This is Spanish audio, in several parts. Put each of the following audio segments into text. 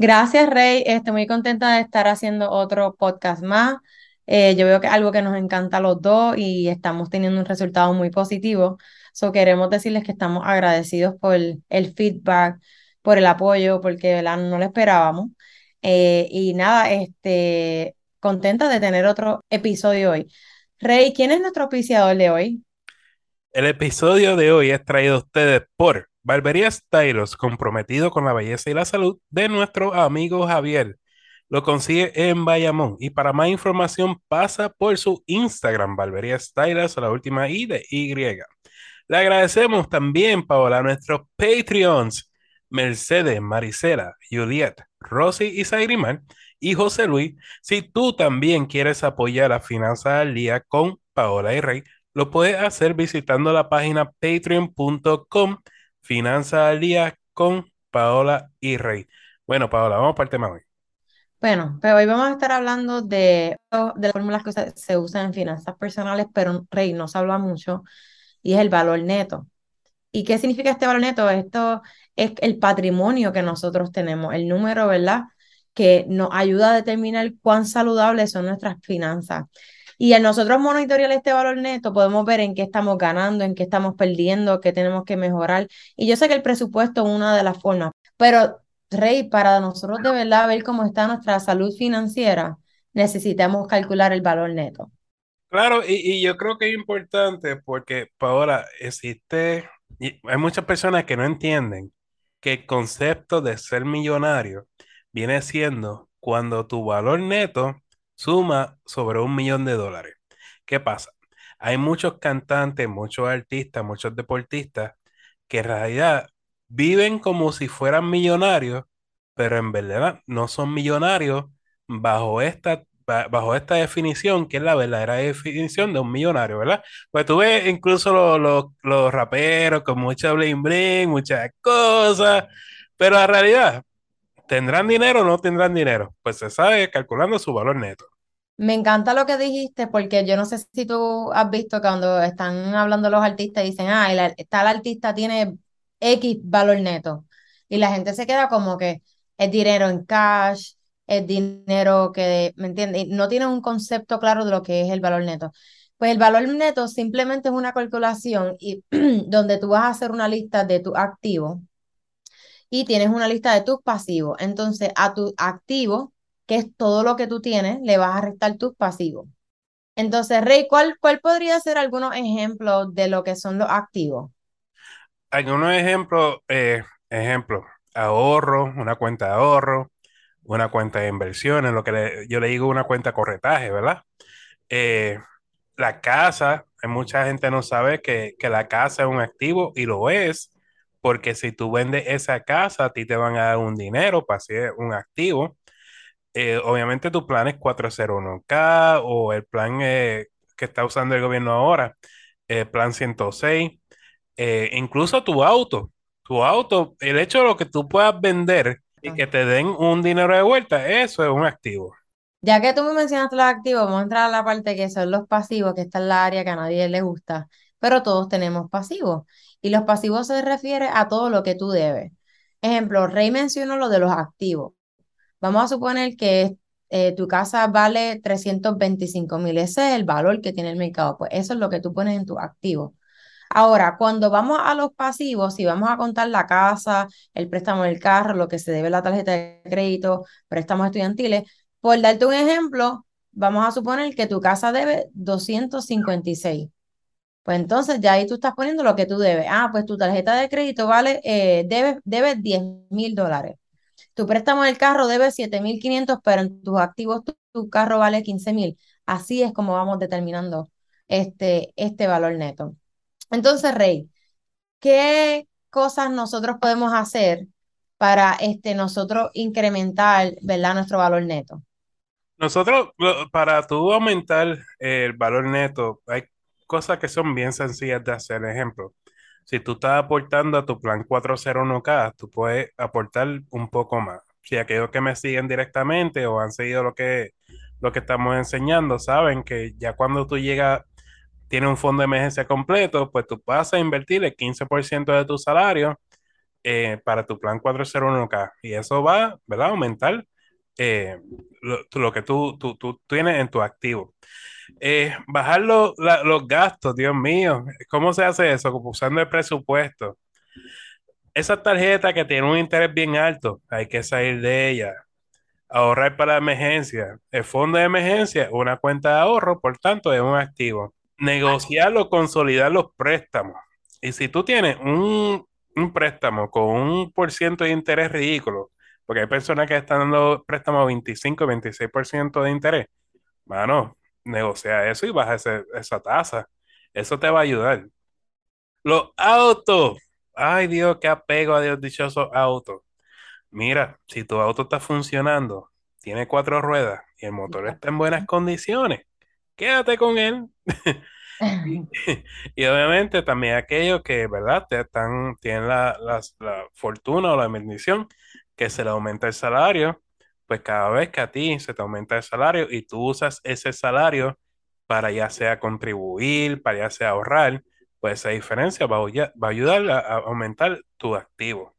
Gracias, Rey. Estoy muy contenta de estar haciendo otro podcast más. Eh, yo veo que algo que nos encanta a los dos y estamos teniendo un resultado muy positivo. So, queremos decirles que estamos agradecidos por el, feedback, por el apoyo, porque no lo esperábamos. Eh, y nada, este, contenta de tener otro episodio hoy. Rey, ¿quién es nuestro auspiciador de hoy? El episodio de hoy es traído a ustedes por Barbería Stylos, comprometido con la belleza y la salud de nuestro amigo Javier. Lo consigue en Bayamón y para más información pasa por su Instagram, Barbería Stylos, la última I de Y. Le agradecemos también, Paola, a nuestros Patreons, Mercedes, Maricela, Juliet, Rosy y Zagrimar y José Luis. Si tú también quieres apoyar a Finanzas al Día con Paola y Rey, lo puedes hacer visitando la página patreon.com Finanzas al Día con Paola y Rey. Bueno, Paola, vamos para el tema hoy. Bueno, pero hoy vamos a estar hablando de, de las fórmulas que se, usan en finanzas personales, pero Rey no se habla mucho, y es el valor neto. ¿Y qué significa este valor neto? Esto es el patrimonio que nosotros tenemos, el número, ¿verdad? Que nos ayuda a determinar cuán saludables son nuestras finanzas. Y al nosotros monitorear este valor neto, podemos ver en qué estamos ganando, en qué estamos perdiendo, qué tenemos que mejorar. Y yo sé que el presupuesto es una de las formas, pero Rey, para nosotros de verdad ver cómo está nuestra salud financiera, necesitamos calcular el valor neto. Claro, y, yo creo que es importante porque, Paola, existe, hay muchas personas que no entienden que el concepto de ser millonario viene siendo cuando tu valor neto suma sobre un millón de dólares. ¿Qué pasa? Hay muchos cantantes, muchos artistas, muchos deportistas que en realidad viven como si fueran millonarios, pero en verdad no son millonarios bajo esta, bajo esta definición, que es la verdadera definición de un millonario, ¿verdad? Pues tú ves incluso los, los raperos con mucha bling bling, muchas cosas, pero en realidad ¿Tendrán dinero o no tendrán dinero? Pues se sabe calculando su valor neto. Me encanta lo que dijiste porque yo no sé si tú has visto cuando están hablando los artistas dicen, ah, el, tal artista tiene X valor neto. Y la gente se queda como que es dinero en cash, es dinero que, ¿me entiendes? No tiene un concepto claro de lo que es el valor neto. Pues el valor neto simplemente es una calculación y donde tú vas a hacer una lista de tu activo y tienes una lista de tus pasivos. Entonces, a tu activo, que es todo lo que tú tienes, le vas a restar tus pasivos. Entonces, Rey, ¿cuál, cuál podría ser algunos ejemplos de lo que son los activos? Algunos ejemplos, eh, ejemplo, ahorro, una cuenta de ahorro, una cuenta de inversiones, lo que yo le digo una cuenta de corretaje, ¿verdad? Eh, la casa, mucha gente no sabe que, que la casa es un activo y lo es, porque si tú vendes esa casa, a ti te van a dar un dinero para ser un activo. Eh, obviamente tu plan es 401k o el plan eh, que está usando el gobierno ahora, el plan 106, eh, incluso tu auto, tu auto, el hecho de lo que tú puedas vender y que te den un dinero de vuelta, eso es un activo. Ya que tú me mencionaste los activos, vamos a entrar a la parte que son los pasivos, que está en la área que a nadie le gusta, pero todos tenemos pasivos. Y los pasivos se refiere a todo lo que tú debes. Ejemplo, Rey mencionó lo de los activos. Vamos a suponer que eh, tu casa vale 325 mil, ese es el valor que tiene el mercado, pues eso es lo que tú pones en tu activo. Ahora, cuando vamos a los pasivos, si vamos a contar la casa, el préstamo del carro, lo que se debe la tarjeta de crédito, préstamos estudiantiles, por darte un ejemplo, vamos a suponer que tu casa debe 256. Pues entonces ya ahí tú estás poniendo lo que tú debes. Ah, pues tu tarjeta de crédito vale, eh, debe, debe 10 mil dólares. Tu préstamo del carro debe 7.500, pero en tus activos tu, carro vale 15.000. Así es como vamos determinando este, este valor neto. Entonces, Rey, ¿qué cosas nosotros podemos hacer para este, nosotros incrementar ¿verdad? nuestro valor neto? Nosotros, para tú aumentar el valor neto, hay cosas que son bien sencillas de hacer. Ejemplo, si tú estás aportando a tu plan 401k, tú puedes aportar un poco más. Si aquellos que me siguen directamente o han seguido lo que, lo que estamos enseñando, saben que ya cuando tú llegas, tienes un fondo de emergencia completo, pues tú vas a invertir el 15% de tu salario eh, para tu plan 401k y eso va, ¿verdad? Aumentar eh, lo, lo que tú, tú, tú tienes en tu activo. Eh, bajar lo- la- los gastos, Dios mío, ¿cómo se hace eso? Usando el presupuesto. Esa tarjeta que tiene un interés bien alto, hay que salir de ella. Ahorrar para emergencia. El fondo de emergencia, una cuenta de ahorro, por tanto, es un activo. Negociar o consolidar los préstamos. Y si tú tienes un, un préstamo con un por ciento de interés ridículo, porque hay personas que están dando préstamos 25, 26% de interés, mano, negocia eso y baja ese- esa tasa. Eso te va a ayudar. Los autos. Ay, Dios, qué apego a Dios dichosos autos. Mira, si tu auto está funcionando, tiene cuatro ruedas y el motor está en buenas condiciones, quédate con él. Y obviamente también aquellos que, ¿verdad? Te están, tienen la, la fortuna o la bendición que se le aumenta el salario, pues cada vez que a ti se te aumenta el salario y tú usas ese salario para ya sea contribuir, para ya sea ahorrar, pues esa diferencia va a, ayudar a, aumentar tu activo.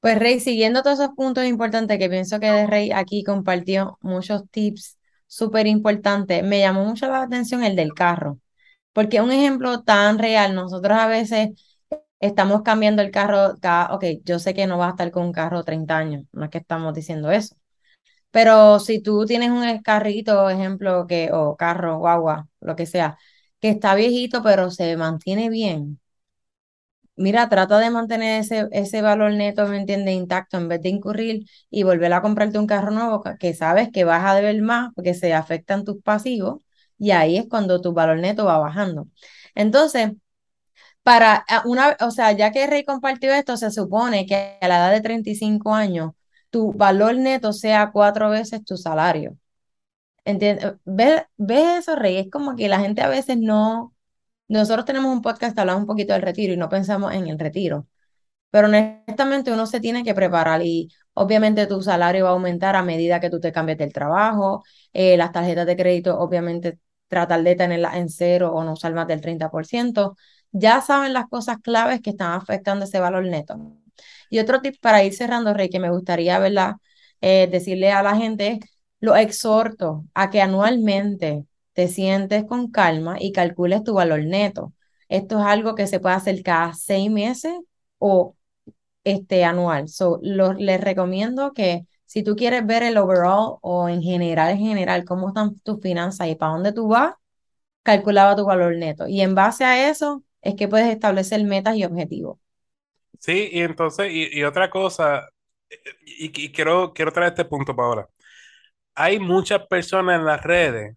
Pues Rey, siguiendo todos esos puntos importantes que pienso que Rey aquí compartió muchos tips súper importantes, me llamó mucho la atención el del carro, porque un ejemplo tan real. Nosotros a veces estamos cambiando el carro cada, ok, yo sé que no vas a estar con un carro 30 años, no es que estamos diciendo eso, pero si tú tienes un carrito, ejemplo, que, o carro, guagua, lo que sea, que está viejito, pero se mantiene bien Mira, trata de mantener ese, ese valor neto, ¿me entiendes? Intacto en vez de incurrir y volver a comprarte un carro nuevo que que sabes que vas a deber más porque se afectan tus pasivos y ahí es cuando tu valor neto va bajando. Entonces, para a una, o sea, ya que Rey compartió esto, se supone que a la edad de 35 años tu valor neto sea cuatro veces tu salario. ¿Entiendes? ¿Ves, ves eso, Rey? Es como que la gente a veces no nosotros tenemos un podcast que hablamos un poquito del retiro y no pensamos en el retiro, pero honestamente uno se tiene que preparar y obviamente tu salario va a aumentar a medida que tú te cambies del trabajo, eh, las tarjetas de crédito obviamente tratar de tenerlas en cero o no usar más del 30%. Ya saben las cosas claves que están afectando ese valor neto. Y otro tip para ir cerrando, Rey, que me gustaría ¿verdad? Eh, decirle a la gente lo exhorto a que anualmente te sientes con calma y calcules tu valor neto. Esto es algo que se puede hacer cada seis meses o este anual. So, lo- les recomiendo que si tú quieres ver el overall o en general, en general, cómo están tus finanzas y para dónde tú vas, calculaba tu valor neto. Y en base a eso es que puedes establecer metas y objetivos. Sí, y entonces, y, otra cosa, y, y quiero, quiero traer este punto para ahora. Hay muchas personas en las redes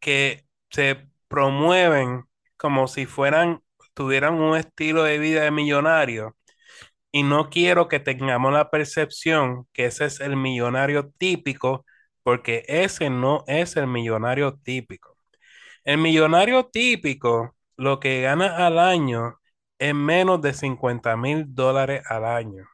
que se promueven como si fueran, tuvieran un estilo de vida de millonario. Y no quiero que tengamos la percepción que ese es el millonario típico, porque ese no es el millonario típico. El millonario típico, lo que gana al año es menos de 50 mil dólares al año.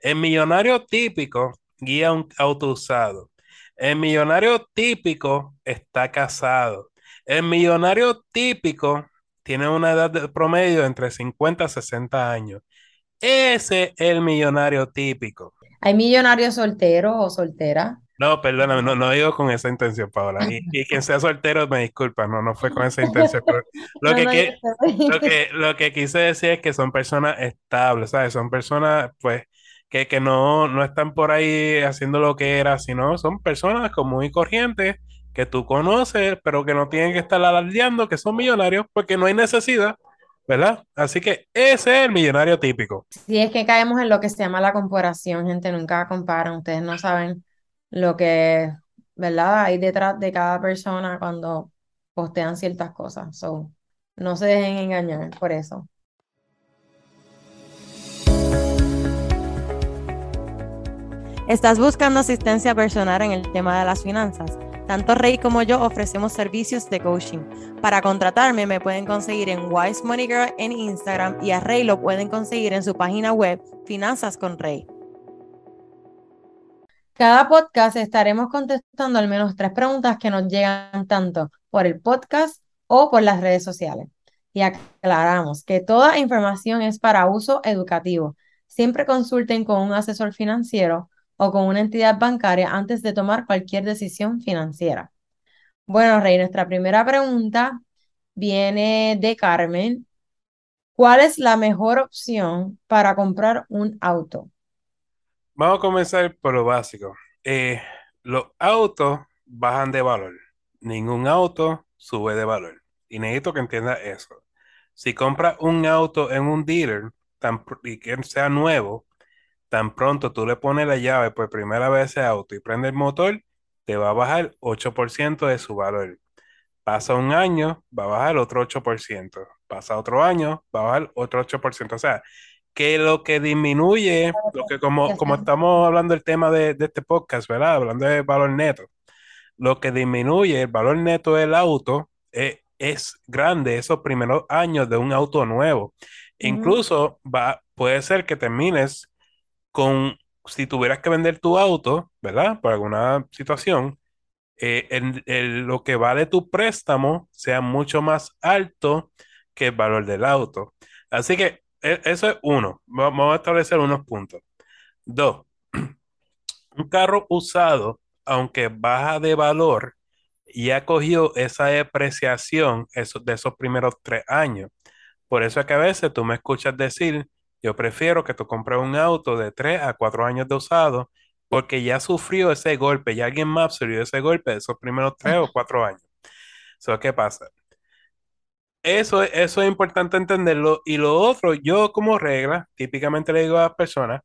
El millonario típico guía un auto usado. El millonario típico está casado. El millonario típico tiene una edad de promedio entre 50 a 60 años. Ese es el millonario típico. Hay millonarios solteros o solteras. No, perdóname, no, no digo con esa intención, Paola. Y, y quien sea soltero, me disculpa, no, no fue con esa intención. Pero lo, No, que, no, que- lo que, lo que quise decir es que son personas estables, ¿sabes? Son personas, pues, que, que no, no están por ahí haciendo lo que era, sino son personas común y corrientes que tú conoces, pero que no tienen que estar alardeando que son millonarios porque no hay necesidad, ¿verdad? Así que ese es el millonario típico. Si es que caemos en lo que se llama la comparación, gente, nunca comparan, ustedes no saben lo que, ¿verdad? Hay detrás de cada persona cuando postean ciertas cosas. So, no se dejen engañar por eso. ¿Estás buscando asistencia personal en el tema de las finanzas? Tanto Rey como yo ofrecemos servicios de coaching. Para contratarme me pueden conseguir en Wise Money Girl en Instagram y a Rey lo pueden conseguir en su página web Finanzas con Rey. Cada podcast estaremos contestando al menos tres preguntas que nos llegan tanto por el podcast o por las redes sociales. Y aclaramos que toda información es para uso educativo. Siempre consulten con un asesor financiero o con una entidad bancaria antes de tomar cualquier decisión financiera. Bueno, Rey, nuestra primera pregunta viene de Carmen. ¿Cuál es la mejor opción para comprar un auto? Vamos a comenzar por lo básico. Eh, los autos bajan de valor. Ningún auto sube de valor. Y necesito que entiendas eso. Si compras un auto en un dealer tan, y que sea nuevo, tan pronto tú le pones la llave por primera vez ese auto y prende el motor, te va a bajar 8% de su valor. Pasa un año, va a bajar otro 8%. Pasa otro año, va a bajar otro 8%. O sea, que lo que disminuye, lo que como, como estamos hablando del tema de, este podcast, ¿verdad? Hablando de valor neto, lo que disminuye el valor neto del auto es, es grande esos primeros años de un auto nuevo. Incluso va, puede ser que termines con, si tuvieras que vender tu auto, ¿verdad? Por alguna situación, eh, lo que vale tu préstamo sea mucho más alto que el valor del auto. Así que eso es uno. Vamos a establecer unos puntos. Dos, un carro usado, aunque baja de valor, ya cogió esa depreciación de esos primeros tres años. Por eso es que a veces tú me escuchas decir, yo prefiero que tú compres un auto de 3 a 4 años de usado porque ya sufrió ese golpe, ya alguien más sufrió ese golpe de esos primeros 3 o 4 años. Eso, ¿qué pasa? Eso, eso es importante entenderlo. Y lo otro, yo como regla, típicamente le digo a las personas,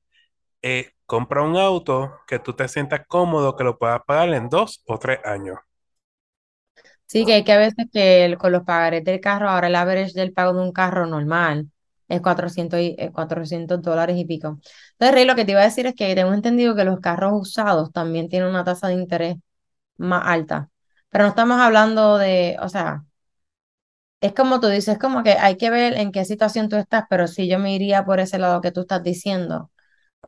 eh, compra un auto que tú te sientas cómodo, que lo puedas pagar en dos o tres años. Sí, que hay que a veces que con los pagarés del carro, ahora el average del pago de un carro normal es 400, y, 400 dólares y pico. Entonces, Rey, lo que te iba a decir es que tengo entendido que los carros usados también tienen una tasa de interés más alta, pero no estamos hablando de, o sea, es como tú dices, como que hay que ver en qué situación tú estás, pero sí yo me iría por ese lado que tú estás diciendo,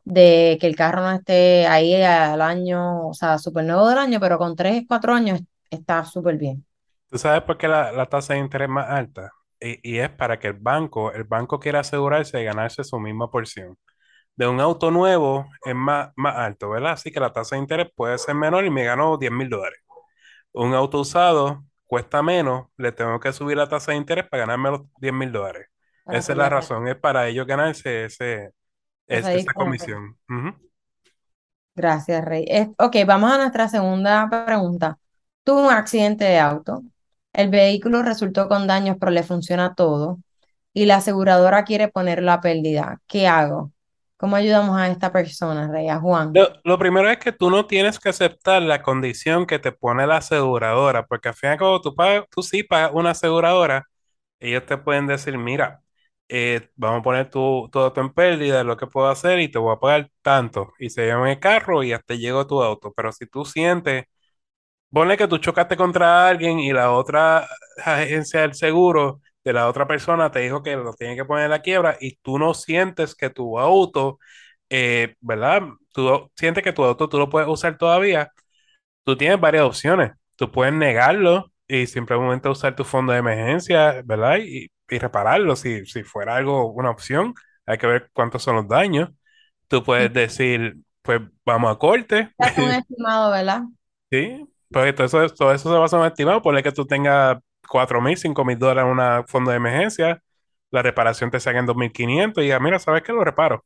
de que el carro no esté ahí al año, o sea, súper nuevo del año, pero con 3, 4 años está súper bien. ¿Tú sabes por qué la, la tasa de interés más alta? y, es para que el banco, el banco quiera asegurarse de ganarse su misma porción. De un auto nuevo es más, más alto, ¿verdad? Así que la tasa de interés puede ser menor y me gano 10 mil dólares. Un auto usado cuesta menos, le tengo que subir la tasa de interés para ganarme los 10 mil dólares. Esa es la razón, es para ellos ganarse ese, esa comisión. Gracias, Rey. ok, vamos a nuestra segunda pregunta. Tuvo un accidente de auto, el vehículo resultó con daños, pero le funciona todo. Y la aseguradora quiere poner la pérdida. ¿Qué hago? ¿Cómo ayudamos a esta persona, Rey, a Juan? Lo, primero es que tú no tienes que aceptar la condición que te pone la aseguradora, porque al final cuando tú, pagas, tú sí pagas una aseguradora, ellos te pueden decir, mira, eh, vamos a poner tu, todo en pérdida, lo que puedo hacer y te voy a pagar tanto. Y se llama el carro y hasta llegó tu auto. Pero si tú sientes Ponle que tú chocaste contra alguien y la otra agencia del seguro de la otra persona te dijo que lo tiene que poner en la quiebra y tú no sientes que tu auto, eh, ¿verdad? Tú sientes que tu auto tú lo puedes usar todavía. Tú tienes varias opciones. Tú puedes negarlo y simplemente usar tu fondo de emergencia, ¿verdad? Y, repararlo si, si fuera algo, una opción. Hay que ver cuántos son los daños. Tú puedes decir, pues vamos a corte. Es un estimado, ¿verdad? Sí, pues todo eso, todo eso se basa en un estimado. Ponle que tú tengas 4 mil, 5 mil dólares en un fondo de emergencia, la reparación te salga en 2.500 y ya, mira, ¿sabes qué? Lo reparo.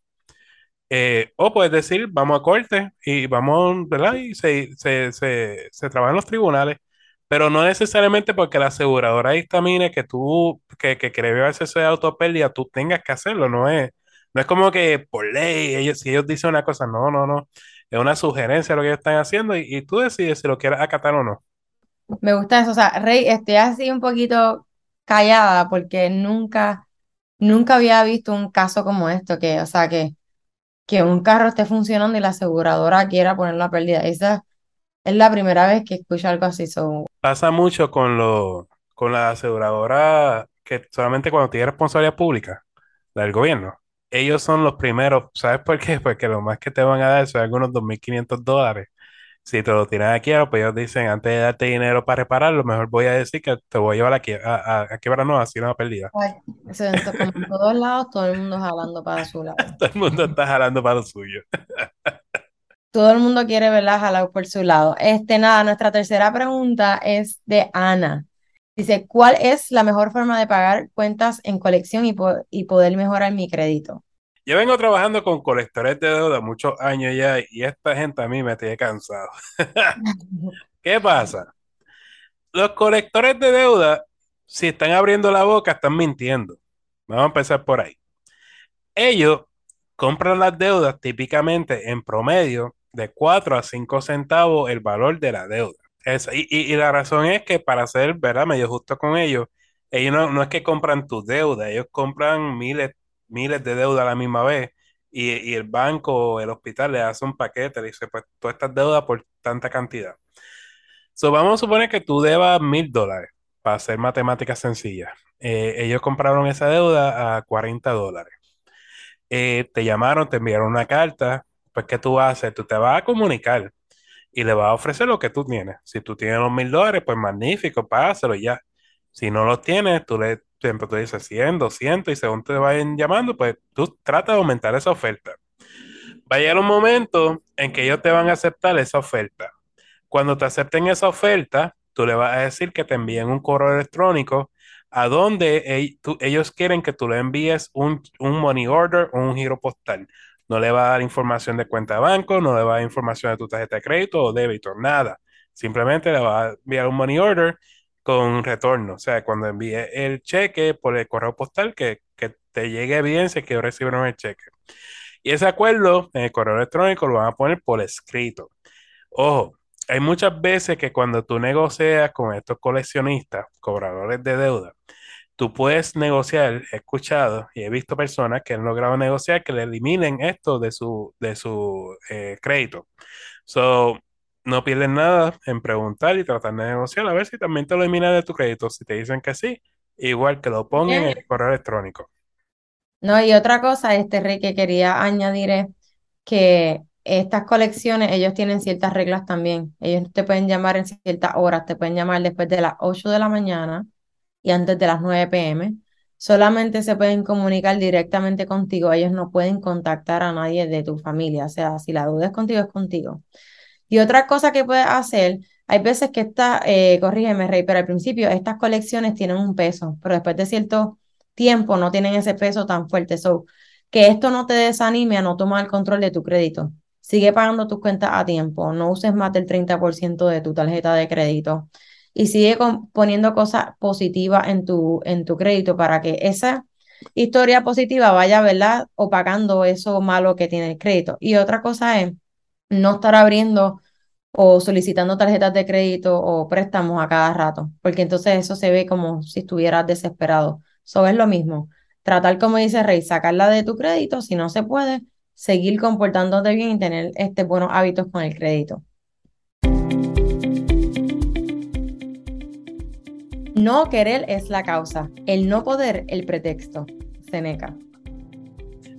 Eh, o puedes decir, vamos a corte y vamos, ¿verdad? Y se, se, se, se trabaja en los tribunales, pero no necesariamente porque la aseguradora dictamine que tú, que, que ese de autopérdida, tú tengas que hacerlo, no es, no es como que por ley, ellos, si ellos dicen una cosa, no, no, no es una sugerencia lo que ellos están haciendo y, tú decides si lo quieres acatar o no. Me gusta eso, o sea, Rey, estoy así un poquito callada porque nunca, nunca había visto un caso como esto, que, o sea, que que un carro esté funcionando y la aseguradora quiera ponerlo a pérdida. Esa es la primera vez que escucho algo así. Pasa mucho con lo, con la aseguradora que solamente cuando tiene responsabilidad pública, la del gobierno, ellos son los primeros. ¿Sabes por qué? Porque lo más que te van a dar son algunos 2.500 dólares. Si te lo tiran aquí, pues ellos dicen, antes de darte dinero para repararlo, mejor voy a decir que te voy a llevar a, a, a quiebra no, así va pérdida. ay, eso en to- como en todos lados, todo el mundo jalando para su lado. Todo el mundo está jalando para lo suyo. Todo el mundo quiere verla jalar por su lado. Este, nada, nuestra tercera pregunta es de Ana. Dice, ¿cuál es la mejor forma de pagar cuentas en colección y, po- y poder mejorar mi crédito? Yo vengo trabajando con colectores de deuda muchos años ya y esta gente a mí me tiene cansado. ¿Qué pasa? Los colectores de deuda, si están abriendo la boca, están mintiendo. Vamos a empezar por ahí. Ellos compran las deudas típicamente en promedio de 4 a 5 centavos el valor de la deuda. Es- y, y- y la razón es que para ser, ¿verdad? Medio justo con ellos, ellos no, no es que compran tu deuda, ellos compran miles, miles de deudas a la misma vez y, y el banco o el hospital le hace un paquete, le dice, pues todas estas deudas por tanta cantidad. So, vamos a suponer que tú debas mil dólares para hacer matemáticas sencillas. Eh, ellos compraron esa deuda a 40 dólares. Eh, te llamaron, te enviaron una carta, pues ¿qué tú vas a hacer? Tú te vas a comunicar y le vas a ofrecer lo que tú tienes. Si tú tienes los mil dólares, pues magnífico, pásalo ya. Si no los tienes, tú le siempre tú dices 100, 200 y según te vayan llamando, pues tú tratas de aumentar esa oferta. Va a llegar un momento en que ellos te van a aceptar esa oferta. Cuando te acepten esa oferta, tú le vas a decir que te envíen un correo electrónico a donde ellos quieren que tú le envíes un, un money order o un giro postal. No le va a dar información de cuenta de banco, no le va a dar información de tu tarjeta de crédito o débito, nada. Simplemente le va a enviar un money order con retorno. O sea, cuando envíe el cheque por el correo postal, que, que te llegue evidencia que recibieron el cheque. Y ese acuerdo en el correo electrónico lo van a poner por escrito. Ojo, hay muchas veces que cuando tú negocias con estos coleccionistas, cobradores de deuda, tú puedes negociar, he escuchado y he visto personas que han logrado negociar que le eliminen esto de su, de su eh, crédito. So, no pierden nada en preguntar y tratar de negociar a ver si también te lo eliminan de tu crédito. Si te dicen que sí, igual que lo pongan en el correo electrónico. No, y otra cosa, este Rey, que quería añadir es que estas colecciones, ellos tienen ciertas reglas también. Ellos te pueden llamar en ciertas horas, te pueden llamar después de las 8 de la mañana y antes de las 9 pm. Solamente se pueden comunicar directamente contigo. Ellos no pueden contactar a nadie de tu familia. O sea, si la duda es contigo, es contigo. Y otra cosa que puedes hacer, hay veces que esta, eh, corrígeme, Rey, pero al principio estas colecciones tienen un peso, pero después de cierto tiempo no tienen ese peso tan fuerte. So, que esto no te desanime a no tomar el control de tu crédito. Sigue pagando tus cuentas a tiempo, no uses más del 30% de tu tarjeta de crédito y sigue poniendo cosas positivas en tu, en tu crédito para que esa historia positiva vaya, ¿verdad? Opacando eso malo que tiene el crédito. Y otra cosa es no estar abriendo o solicitando tarjetas de crédito o préstamos a cada rato, porque entonces eso se ve como si estuvieras desesperado. Eso es lo mismo. Tratar, como dice Rey, sacarla de tu crédito, si no se puede, seguir comportándote bien y tener este, buenos hábitos con el crédito. No querer es la causa, el no poder el pretexto. Seneca.